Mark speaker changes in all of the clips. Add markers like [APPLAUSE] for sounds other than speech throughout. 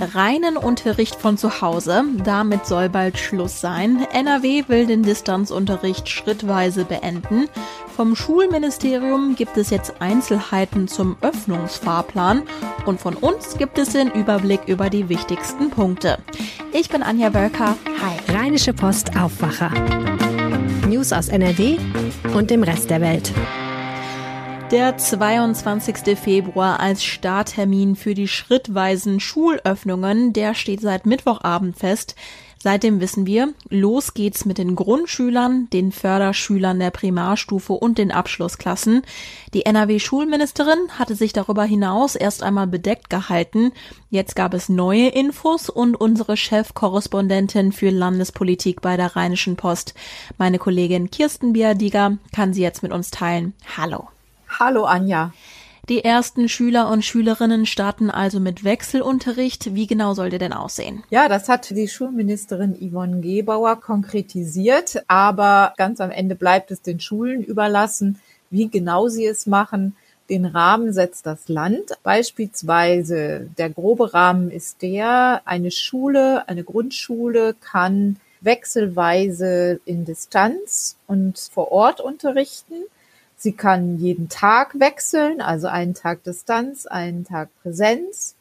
Speaker 1: Reinen Unterricht von zu Hause, damit soll bald Schluss sein. NRW will den Distanzunterricht schrittweise beenden. Vom Schulministerium gibt es jetzt Einzelheiten zum Öffnungsfahrplan und von uns gibt es den Überblick über die wichtigsten Punkte. Ich bin Anja Wölker.
Speaker 2: Hi. Rheinische Post Aufwacher. News aus NRW und dem Rest der Welt.
Speaker 1: Der 22. Februar als Starttermin für die schrittweisen Schulöffnungen, der steht seit Mittwochabend fest. Seitdem wissen wir, los geht's mit den Grundschülern, den Förderschülern der Primarstufe und den Abschlussklassen. Die NRW-Schulministerin hatte sich darüber hinaus erst einmal bedeckt gehalten. Jetzt gab es neue Infos und unsere Chefkorrespondentin für Landespolitik bei der Rheinischen Post, meine Kollegin Kirsten Biadiger, kann sie jetzt mit uns teilen. Hallo.
Speaker 3: Hallo Anja.
Speaker 1: Die ersten Schüler und Schülerinnen starten also mit Wechselunterricht. Wie genau soll der denn aussehen?
Speaker 3: Ja, das hat die Schulministerin Yvonne Gebauer konkretisiert, aber ganz am Ende bleibt es den Schulen überlassen, wie genau sie es machen. Den Rahmen setzt das Land. Beispielsweise der grobe Rahmen ist der, eine Schule, eine Grundschule kann wechselweise in Distanz und vor Ort unterrichten. Sie kann jeden Tag wechseln, also einen Tag Distanz, einen Tag Präsenz.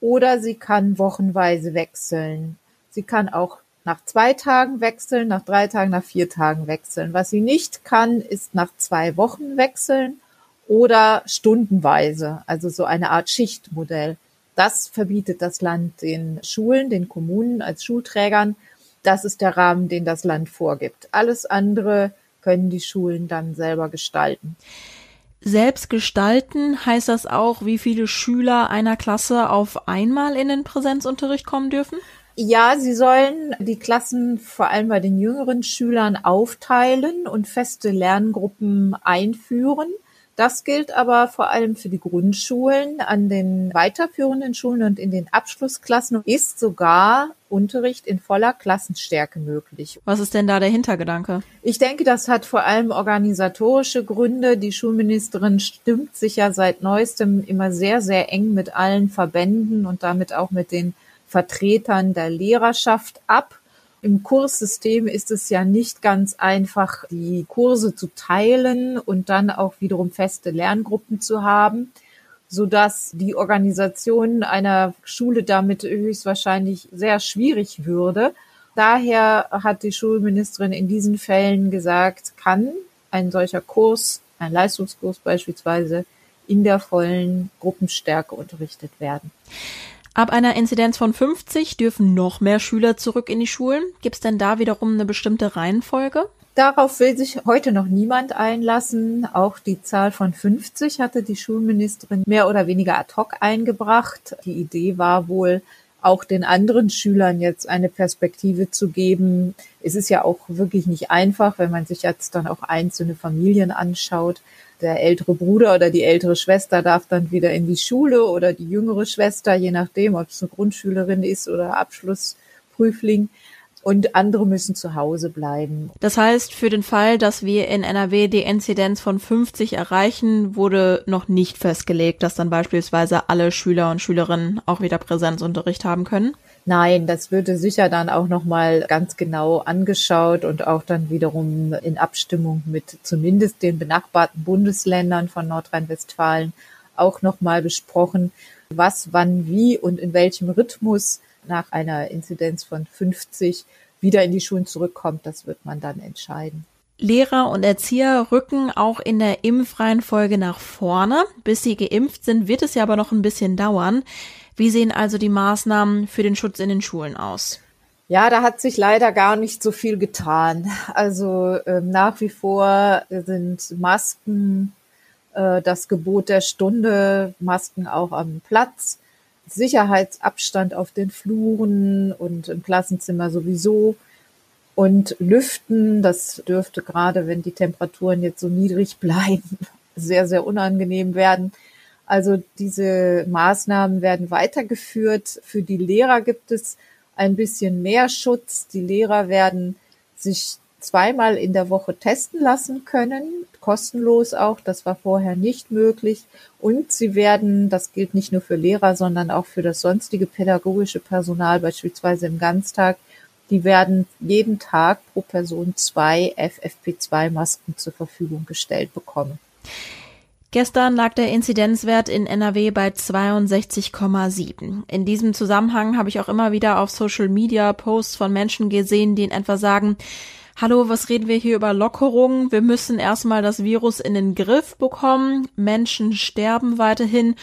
Speaker 3: Oder sie kann wochenweise wechseln. Sie kann auch nach zwei Tagen wechseln, nach drei Tagen, nach vier Tagen wechseln. Was sie nicht kann, ist nach zwei Wochen wechseln oder stundenweise, also so eine Art Schichtmodell. Das verbietet das Land den Schulen, den Kommunen als Schulträgern. Das ist der Rahmen, den das Land vorgibt. Alles andere können die Schulen dann selber gestalten.
Speaker 1: Selbst gestalten heißt das auch, wie viele Schüler einer Klasse auf einmal in den Präsenzunterricht kommen dürfen?
Speaker 3: Ja, sie sollen die Klassen vor allem bei den jüngeren Schülern aufteilen und feste Lerngruppen einführen. Das gilt aber vor allem für die Grundschulen. An den weiterführenden Schulen und in den Abschlussklassen ist sogar Unterricht in voller Klassenstärke möglich.
Speaker 1: Was ist denn da der Hintergedanke?
Speaker 3: Ich denke, das hat vor allem organisatorische Gründe. Die Schulministerin stimmt sich ja seit neuestem immer sehr, sehr eng mit allen Verbänden und damit auch mit den Vertretern der Lehrerschaft ab. Im Kurssystem ist es ja nicht ganz einfach, die Kurse zu teilen und dann auch wiederum feste Lerngruppen zu haben, so dass die Organisation einer Schule damit höchstwahrscheinlich sehr schwierig würde. Daher hat die Schulministerin in diesen Fällen gesagt, kann ein solcher Kurs, ein Leistungskurs beispielsweise, in der vollen Gruppenstärke unterrichtet werden.
Speaker 1: Ab einer Inzidenz von 50 dürfen noch mehr Schüler zurück in die Schulen. Gibt es denn da wiederum eine bestimmte Reihenfolge?
Speaker 3: Darauf will sich heute noch niemand einlassen. Auch die Zahl von 50 hatte die Schulministerin mehr oder weniger ad hoc eingebracht. Die Idee war wohl, auch den anderen Schülern jetzt eine Perspektive zu geben. Es ist ja auch wirklich nicht einfach, wenn man sich jetzt dann auch einzelne Familien anschaut der ältere Bruder oder die ältere Schwester darf dann wieder in die Schule oder die jüngere Schwester, je nachdem, ob es eine Grundschülerin ist oder Abschlussprüfling. Und andere müssen zu Hause bleiben.
Speaker 1: Das heißt, für den Fall, dass wir in NRW die Inzidenz von 50 erreichen, wurde noch nicht festgelegt, dass dann beispielsweise alle Schüler und Schülerinnen auch wieder Präsenzunterricht haben können?
Speaker 3: Nein, das würde sicher dann auch nochmal ganz genau angeschaut und auch dann wiederum in Abstimmung mit zumindest den benachbarten Bundesländern von Nordrhein-Westfalen auch nochmal besprochen, was, wann, wie und in welchem Rhythmus nach einer Inzidenz von 50 wieder in die Schulen zurückkommt. Das wird man dann entscheiden.
Speaker 1: Lehrer und Erzieher rücken auch in der Impfreihenfolge nach vorne. Bis sie geimpft sind, wird es ja aber noch ein bisschen dauern. Wie sehen also die Maßnahmen für den Schutz in den Schulen aus?
Speaker 3: Ja, da hat sich leider gar nicht so viel getan. Also äh, nach wie vor sind Masken äh, das Gebot der Stunde, Masken auch am Platz, Sicherheitsabstand auf den Fluren und im Klassenzimmer sowieso. Und Lüften, das dürfte gerade, wenn die Temperaturen jetzt so niedrig bleiben, [LAUGHS] sehr, sehr unangenehm werden. Also diese Maßnahmen werden weitergeführt. Für die Lehrer gibt es ein bisschen mehr Schutz. Die Lehrer werden sich zweimal in der Woche testen lassen können, kostenlos auch. Das war vorher nicht möglich. Und sie werden, das gilt nicht nur für Lehrer, sondern auch für das sonstige pädagogische Personal, beispielsweise im Ganztag, die werden jeden Tag pro Person zwei FFP2-Masken zur Verfügung gestellt bekommen.
Speaker 1: Gestern lag der Inzidenzwert in NRW bei 62,7. In diesem Zusammenhang habe ich auch immer wieder auf Social Media Posts von Menschen gesehen, die in etwa sagen, Hallo, was reden wir hier über Lockerungen? Wir müssen erstmal das Virus in den Griff bekommen. Menschen sterben weiterhin.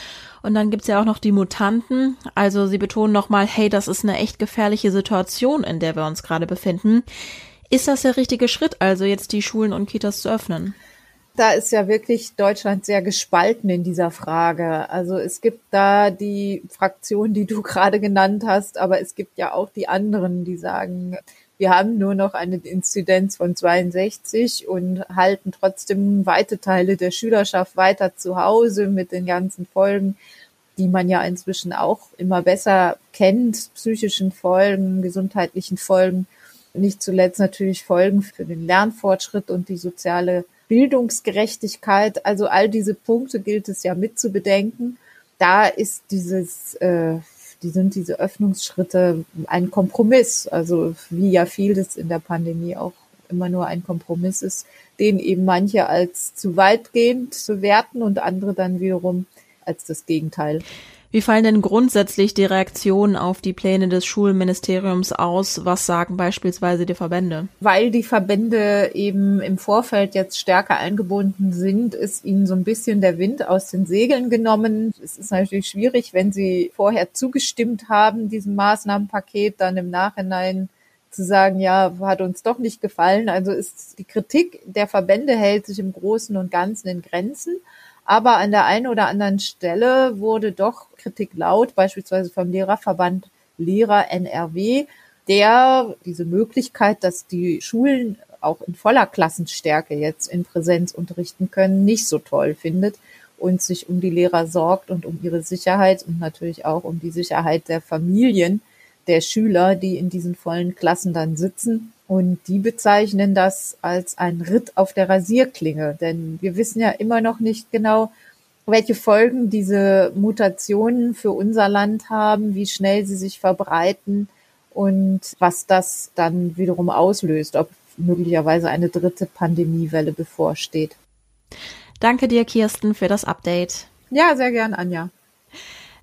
Speaker 1: Und dann gibt's ja auch noch die Mutanten. Also sie betonen nochmal, hey, das ist eine echt gefährliche Situation, in der wir uns gerade befinden. Ist das der richtige Schritt, also jetzt die Schulen und Kitas zu öffnen?
Speaker 3: da ist ja wirklich Deutschland sehr gespalten in dieser Frage. Also es gibt da die Fraktion, die du [LAUGHS] gerade genannt hast, aber es gibt ja auch die anderen, die sagen, wir haben nur noch eine Inzidenz von 62 und halten trotzdem weite Teile der Schülerschaft weiter zu Hause mit den ganzen Folgen, die man ja inzwischen auch immer besser kennt, psychischen Folgen, gesundheitlichen Folgen, nicht zuletzt natürlich Folgen für den Lernfortschritt und die soziale Bildungsgerechtigkeit, also all diese Punkte gilt es ja mit zu bedenken. Da ist dieses, äh, die sind diese Öffnungsschritte ein Kompromiss, also wie ja vieles in der Pandemie auch immer nur ein Kompromiss ist, den eben manche als zu weitgehend bewerten und andere dann wiederum als das Gegenteil.
Speaker 1: Wie fallen denn grundsätzlich die Reaktionen auf die Pläne des Schulministeriums aus? Was sagen beispielsweise die Verbände?
Speaker 3: Weil die Verbände eben im Vorfeld jetzt stärker eingebunden sind, ist ihnen so ein bisschen der Wind aus den Segeln genommen. Es ist natürlich schwierig, wenn sie vorher zugestimmt haben, diesem Maßnahmenpaket, dann im Nachhinein zu sagen, ja, hat uns doch nicht gefallen. Also ist die Kritik der Verbände hält sich im Großen und Ganzen in Grenzen. Aber an der einen oder anderen Stelle wurde doch Kritik laut, beispielsweise vom Lehrerverband Lehrer NRW, der diese Möglichkeit, dass die Schulen auch in voller Klassenstärke jetzt in Präsenz unterrichten können, nicht so toll findet und sich um die Lehrer sorgt und um ihre Sicherheit und natürlich auch um die Sicherheit der Familien der Schüler, die in diesen vollen Klassen dann sitzen. Und die bezeichnen das als ein Ritt auf der Rasierklinge, denn wir wissen ja immer noch nicht genau, welche Folgen diese Mutationen für unser Land haben, wie schnell sie sich verbreiten und was das dann wiederum auslöst, ob möglicherweise eine dritte Pandemiewelle bevorsteht.
Speaker 1: Danke dir, Kirsten, für das Update.
Speaker 3: Ja, sehr gern, Anja.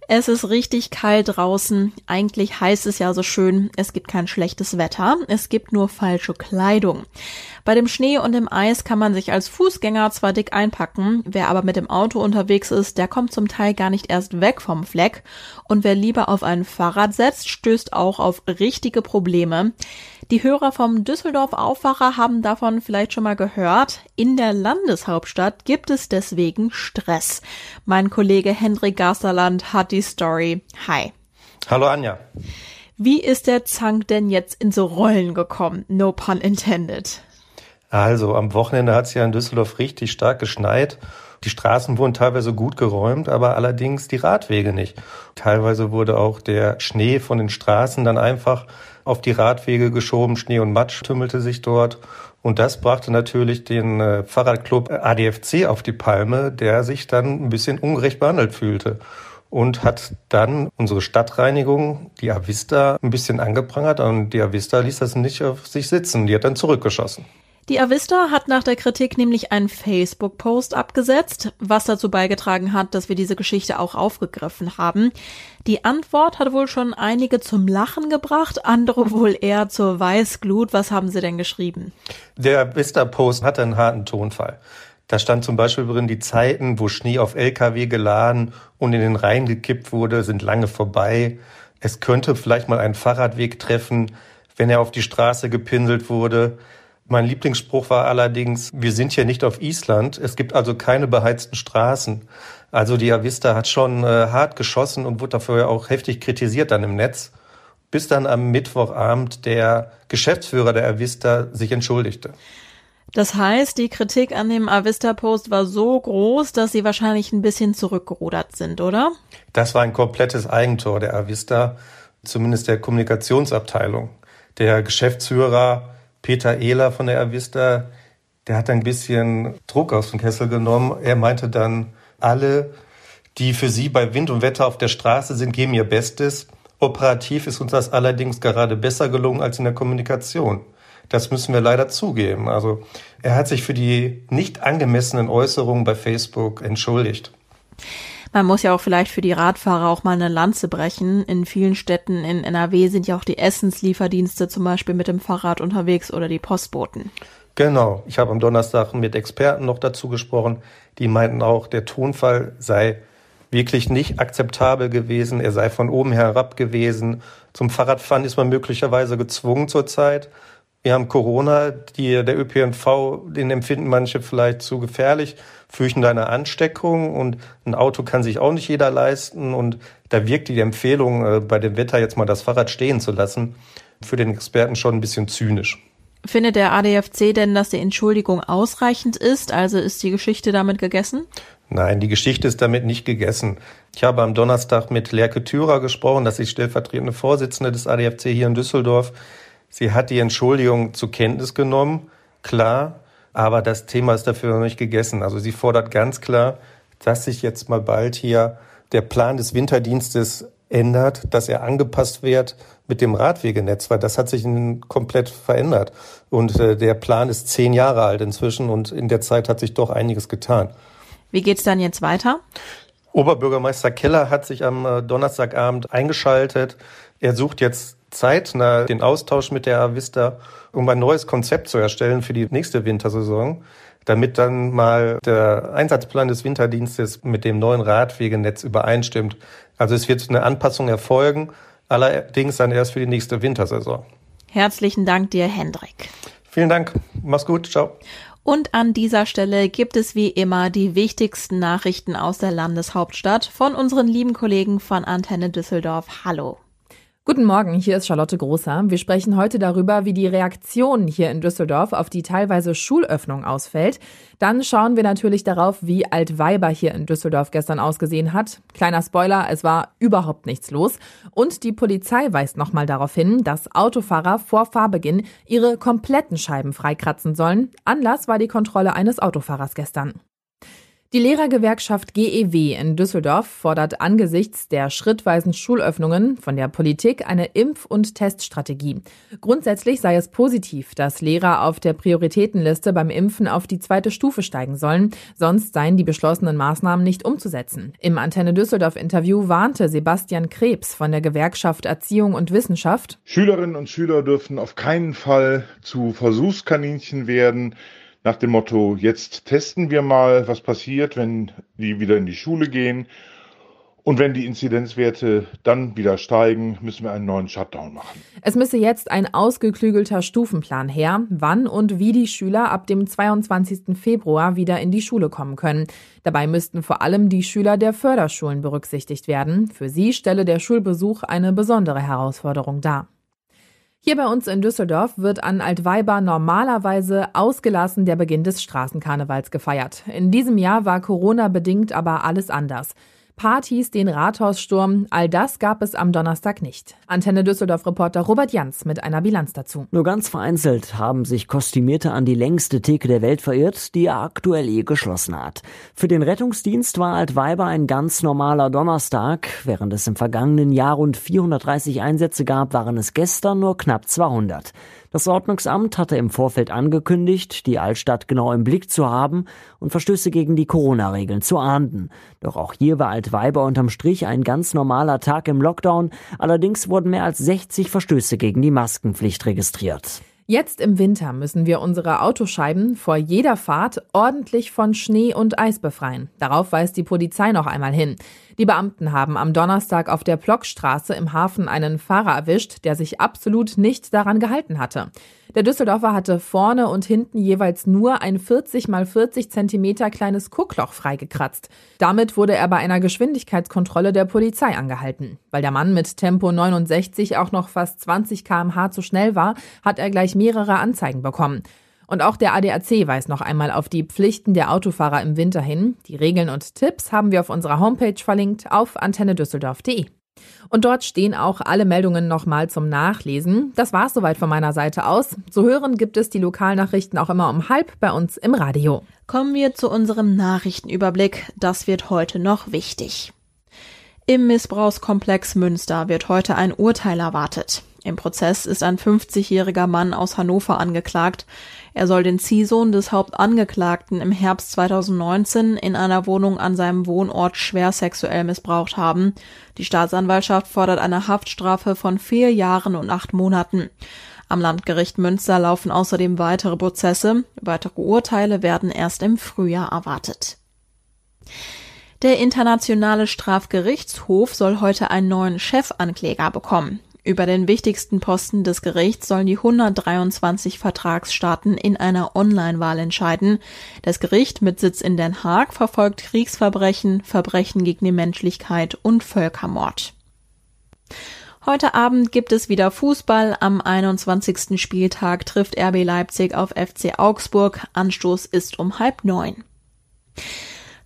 Speaker 1: Es ist richtig kalt draußen. Eigentlich heißt es ja so schön, es gibt kein schlechtes Wetter, es gibt nur falsche Kleidung. Bei dem Schnee und dem Eis kann man sich als Fußgänger zwar dick einpacken, wer aber mit dem Auto unterwegs ist, der kommt zum Teil gar nicht erst weg vom Fleck und wer lieber auf ein Fahrrad setzt, stößt auch auf richtige Probleme. Die Hörer vom Düsseldorf Aufwacher haben davon vielleicht schon mal gehört. In der Landeshauptstadt gibt es deswegen Stress. Mein Kollege Hendrik Gasterland hat die Story. Hi.
Speaker 4: Hallo Anja.
Speaker 1: Wie ist der Zank denn jetzt in so Rollen gekommen? No pun intended.
Speaker 4: Also am Wochenende hat es ja in Düsseldorf richtig stark geschneit. Die Straßen wurden teilweise gut geräumt, aber allerdings die Radwege nicht. Teilweise wurde auch der Schnee von den Straßen dann einfach auf die Radwege geschoben. Schnee und Matsch tümmelte sich dort. Und das brachte natürlich den äh, Fahrradclub ADFC auf die Palme, der sich dann ein bisschen ungerecht behandelt fühlte und hat dann unsere Stadtreinigung, die Avista, ein bisschen angeprangert und die Avista ließ das nicht auf sich sitzen. Die hat dann zurückgeschossen.
Speaker 1: Die Avista hat nach der Kritik nämlich einen Facebook-Post abgesetzt, was dazu beigetragen hat, dass wir diese Geschichte auch aufgegriffen haben. Die Antwort hat wohl schon einige zum Lachen gebracht, andere [LAUGHS] wohl eher zur Weißglut. Was haben sie denn geschrieben?
Speaker 4: Der Avista-Post hatte einen harten Tonfall. Da stand zum Beispiel drin, die Zeiten, wo Schnee auf LKW geladen und in den Rhein gekippt wurde, sind lange vorbei. Es könnte vielleicht mal einen Fahrradweg treffen, wenn er auf die Straße gepinselt wurde. Mein Lieblingsspruch war allerdings, wir sind hier nicht auf Island, es gibt also keine beheizten Straßen. Also die Avista hat schon äh, hart geschossen und wurde dafür auch heftig kritisiert dann im Netz, bis dann am Mittwochabend der Geschäftsführer der Avista sich entschuldigte.
Speaker 1: Das heißt, die Kritik an dem Avista-Post war so groß, dass sie wahrscheinlich ein bisschen zurückgerudert sind, oder?
Speaker 4: Das war ein komplettes Eigentor der Avista, zumindest der Kommunikationsabteilung. Der Geschäftsführer Peter Ehler von der Avista, der hat ein bisschen Druck aus dem Kessel genommen. Er meinte dann, alle, die für sie bei Wind und Wetter auf der Straße sind, geben ihr Bestes. Operativ ist uns das allerdings gerade besser gelungen als in der Kommunikation. Das müssen wir leider zugeben. Also er hat sich für die nicht angemessenen Äußerungen bei Facebook entschuldigt.
Speaker 1: Man muss ja auch vielleicht für die Radfahrer auch mal eine Lanze brechen. In vielen Städten in NRW sind ja auch die Essenslieferdienste zum Beispiel mit dem Fahrrad unterwegs oder die Postboten.
Speaker 4: Genau. Ich habe am Donnerstag mit Experten noch dazu gesprochen. Die meinten auch, der Tonfall sei wirklich nicht akzeptabel gewesen. Er sei von oben herab gewesen. Zum Fahrradfahren ist man möglicherweise gezwungen zurzeit. Wir haben Corona, die, der ÖPNV, den empfinden manche vielleicht zu gefährlich, fürchten da eine Ansteckung und ein Auto kann sich auch nicht jeder leisten und da wirkt die Empfehlung, äh, bei dem Wetter jetzt mal das Fahrrad stehen zu lassen, für den Experten schon ein bisschen zynisch.
Speaker 1: Findet der ADFC denn, dass die Entschuldigung ausreichend ist? Also ist die Geschichte damit gegessen?
Speaker 4: Nein, die Geschichte ist damit nicht gegessen. Ich habe am Donnerstag mit Lerke Thürer gesprochen, das ist stellvertretende Vorsitzende des ADFC hier in Düsseldorf. Sie hat die Entschuldigung zur Kenntnis genommen, klar, aber das Thema ist dafür noch nicht gegessen. Also sie fordert ganz klar, dass sich jetzt mal bald hier der Plan des Winterdienstes ändert, dass er angepasst wird mit dem Radwegenetz, weil das hat sich komplett verändert. Und äh, der Plan ist zehn Jahre alt inzwischen und in der Zeit hat sich doch einiges getan.
Speaker 1: Wie geht's dann jetzt weiter?
Speaker 4: Oberbürgermeister Keller hat sich am äh, Donnerstagabend eingeschaltet. Er sucht jetzt zeitnah den Austausch mit der Avista, um ein neues Konzept zu erstellen für die nächste Wintersaison, damit dann mal der Einsatzplan des Winterdienstes mit dem neuen Radwegenetz übereinstimmt. Also es wird eine Anpassung erfolgen, allerdings dann erst für die nächste Wintersaison.
Speaker 1: Herzlichen Dank dir, Hendrik.
Speaker 4: Vielen Dank. Mach's gut. Ciao.
Speaker 1: Und an dieser Stelle gibt es wie immer die wichtigsten Nachrichten aus der Landeshauptstadt von unseren lieben Kollegen von Antenne Düsseldorf. Hallo.
Speaker 5: Guten Morgen, hier ist Charlotte Großer. Wir sprechen heute darüber, wie die Reaktion hier in Düsseldorf auf die teilweise Schulöffnung ausfällt. Dann schauen wir natürlich darauf, wie Altweiber hier in Düsseldorf gestern ausgesehen hat. Kleiner Spoiler, es war überhaupt nichts los. Und die Polizei weist nochmal darauf hin, dass Autofahrer vor Fahrbeginn ihre kompletten Scheiben freikratzen sollen. Anlass war die Kontrolle eines Autofahrers gestern. Die Lehrergewerkschaft GEW in Düsseldorf fordert angesichts der schrittweisen Schulöffnungen von der Politik eine Impf- und Teststrategie. Grundsätzlich sei es positiv, dass Lehrer auf der Prioritätenliste beim Impfen auf die zweite Stufe steigen sollen, sonst seien die beschlossenen Maßnahmen nicht umzusetzen. Im Antenne Düsseldorf Interview warnte Sebastian Krebs von der Gewerkschaft Erziehung und Wissenschaft.
Speaker 6: Schülerinnen und Schüler dürfen auf keinen Fall zu Versuchskaninchen werden nach dem Motto, jetzt testen wir mal, was passiert, wenn die wieder in die Schule gehen. Und wenn die Inzidenzwerte dann wieder steigen, müssen wir einen neuen Shutdown machen.
Speaker 5: Es müsse jetzt ein ausgeklügelter Stufenplan her, wann und wie die Schüler ab dem 22. Februar wieder in die Schule kommen können. Dabei müssten vor allem die Schüler der Förderschulen berücksichtigt werden. Für sie stelle der Schulbesuch eine besondere Herausforderung dar. Hier bei uns in Düsseldorf wird an Altweiber normalerweise ausgelassen der Beginn des Straßenkarnevals gefeiert. In diesem Jahr war Corona bedingt aber alles anders. Partys, den Rathaussturm, all das gab es am Donnerstag nicht. Antenne Düsseldorf-Reporter Robert Jans mit einer Bilanz dazu.
Speaker 7: Nur ganz vereinzelt haben sich Kostümierte an die längste Theke der Welt verirrt, die er aktuell eh geschlossen hat. Für den Rettungsdienst war Altweiber ein ganz normaler Donnerstag. Während es im vergangenen Jahr rund 430 Einsätze gab, waren es gestern nur knapp 200. Das Ordnungsamt hatte im Vorfeld angekündigt, die Altstadt genau im Blick zu haben und Verstöße gegen die Corona-Regeln zu ahnden. Doch auch hier war Altweiber unterm Strich ein ganz normaler Tag im Lockdown. Allerdings wurden mehr als 60 Verstöße gegen die Maskenpflicht registriert.
Speaker 5: Jetzt im Winter müssen wir unsere Autoscheiben vor jeder Fahrt ordentlich von Schnee und Eis befreien. Darauf weist die Polizei noch einmal hin. Die Beamten haben am Donnerstag auf der Blockstraße im Hafen einen Fahrer erwischt, der sich absolut nicht daran gehalten hatte. Der Düsseldorfer hatte vorne und hinten jeweils nur ein 40 mal 40 Zentimeter kleines Guckloch freigekratzt. Damit wurde er bei einer Geschwindigkeitskontrolle der Polizei angehalten. Weil der Mann mit Tempo 69 auch noch fast 20 kmh zu schnell war, hat er gleich mehrere Anzeigen bekommen. Und auch der ADAC weist noch einmal auf die Pflichten der Autofahrer im Winter hin. Die Regeln und Tipps haben wir auf unserer Homepage verlinkt auf antennedüsseldorf.de. Und dort stehen auch alle Meldungen nochmal zum Nachlesen. Das war's soweit von meiner Seite aus. Zu hören gibt es die Lokalnachrichten auch immer um halb bei uns im Radio.
Speaker 1: Kommen wir zu unserem Nachrichtenüberblick. Das wird heute noch wichtig. Im Missbrauchskomplex Münster wird heute ein Urteil erwartet. Im Prozess ist ein 50-jähriger Mann aus Hannover angeklagt. Er soll den Ziehsohn des Hauptangeklagten im Herbst 2019 in einer Wohnung an seinem Wohnort schwer sexuell missbraucht haben. Die Staatsanwaltschaft fordert eine Haftstrafe von vier Jahren und acht Monaten. Am Landgericht Münster laufen außerdem weitere Prozesse. Weitere Urteile werden erst im Frühjahr erwartet. Der Internationale Strafgerichtshof soll heute einen neuen Chefankläger bekommen. Über den wichtigsten Posten des Gerichts sollen die 123 Vertragsstaaten in einer Online-Wahl entscheiden. Das Gericht mit Sitz in Den Haag verfolgt Kriegsverbrechen, Verbrechen gegen die Menschlichkeit und Völkermord. Heute Abend gibt es wieder Fußball. Am 21. Spieltag trifft RB Leipzig auf FC Augsburg. Anstoß ist um halb neun.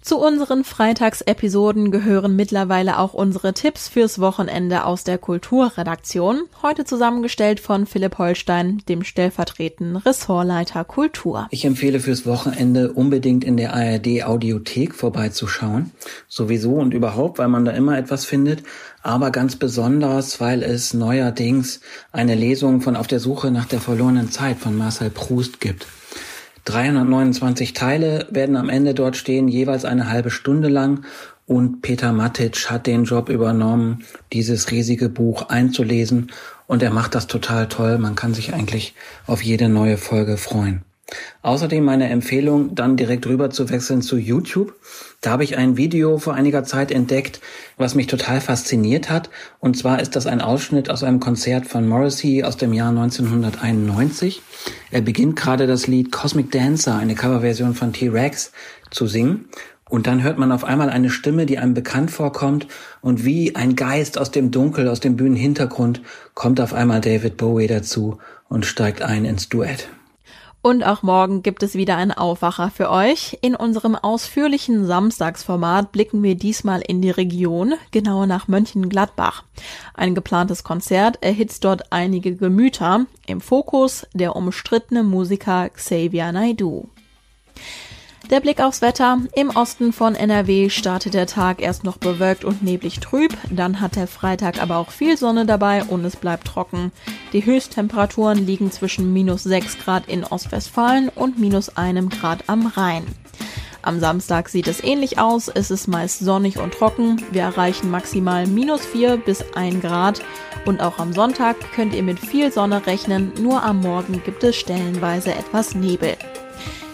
Speaker 1: Zu unseren Freitagsepisoden gehören mittlerweile auch unsere Tipps fürs Wochenende aus der Kulturredaktion, heute zusammengestellt von Philipp Holstein, dem stellvertretenden Ressortleiter Kultur.
Speaker 8: Ich empfehle fürs Wochenende unbedingt in der ARD Audiothek vorbeizuschauen. Sowieso und überhaupt, weil man da immer etwas findet, aber ganz besonders, weil es neuerdings eine Lesung von Auf der Suche nach der verlorenen Zeit von Marcel Proust gibt. 329 Teile werden am Ende dort stehen, jeweils eine halbe Stunde lang. Und Peter Matic hat den Job übernommen, dieses riesige Buch einzulesen. Und er macht das total toll. Man kann sich eigentlich auf jede neue Folge freuen. Außerdem meine Empfehlung, dann direkt rüber zu wechseln zu YouTube. Da habe ich ein Video vor einiger Zeit entdeckt, was mich total fasziniert hat. Und zwar ist das ein Ausschnitt aus einem Konzert von Morrissey aus dem Jahr 1991. Er beginnt gerade das Lied Cosmic Dancer, eine Coverversion von T-Rex, zu singen. Und dann hört man auf einmal eine Stimme, die einem bekannt vorkommt. Und wie ein Geist aus dem Dunkel, aus dem Bühnenhintergrund, kommt auf einmal David Bowie dazu und steigt ein ins Duett.
Speaker 1: Und auch morgen gibt es wieder einen Aufwacher für euch. In unserem ausführlichen Samstagsformat blicken wir diesmal in die Region, genauer nach Mönchengladbach. Ein geplantes Konzert erhitzt dort einige Gemüter. Im Fokus der umstrittene Musiker Xavier Naidoo. Der Blick aufs Wetter. Im Osten von NRW startet der Tag erst noch bewölkt und neblig trüb. Dann hat der Freitag aber auch viel Sonne dabei und es bleibt trocken. Die Höchsttemperaturen liegen zwischen minus 6 Grad in Ostwestfalen und minus einem Grad am Rhein. Am Samstag sieht es ähnlich aus. Es ist meist sonnig und trocken. Wir erreichen maximal minus 4 bis 1 Grad. Und auch am Sonntag könnt ihr mit viel Sonne rechnen. Nur am Morgen gibt es stellenweise etwas Nebel.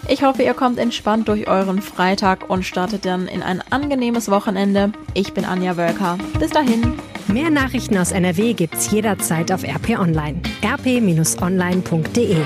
Speaker 1: Ich hoffe, ihr kommt entspannt durch euren Freitag und startet dann in ein angenehmes Wochenende. Ich bin Anja Wölker. Bis dahin.
Speaker 2: Mehr Nachrichten aus NRW gibt's jederzeit auf RP Online. rp-online.de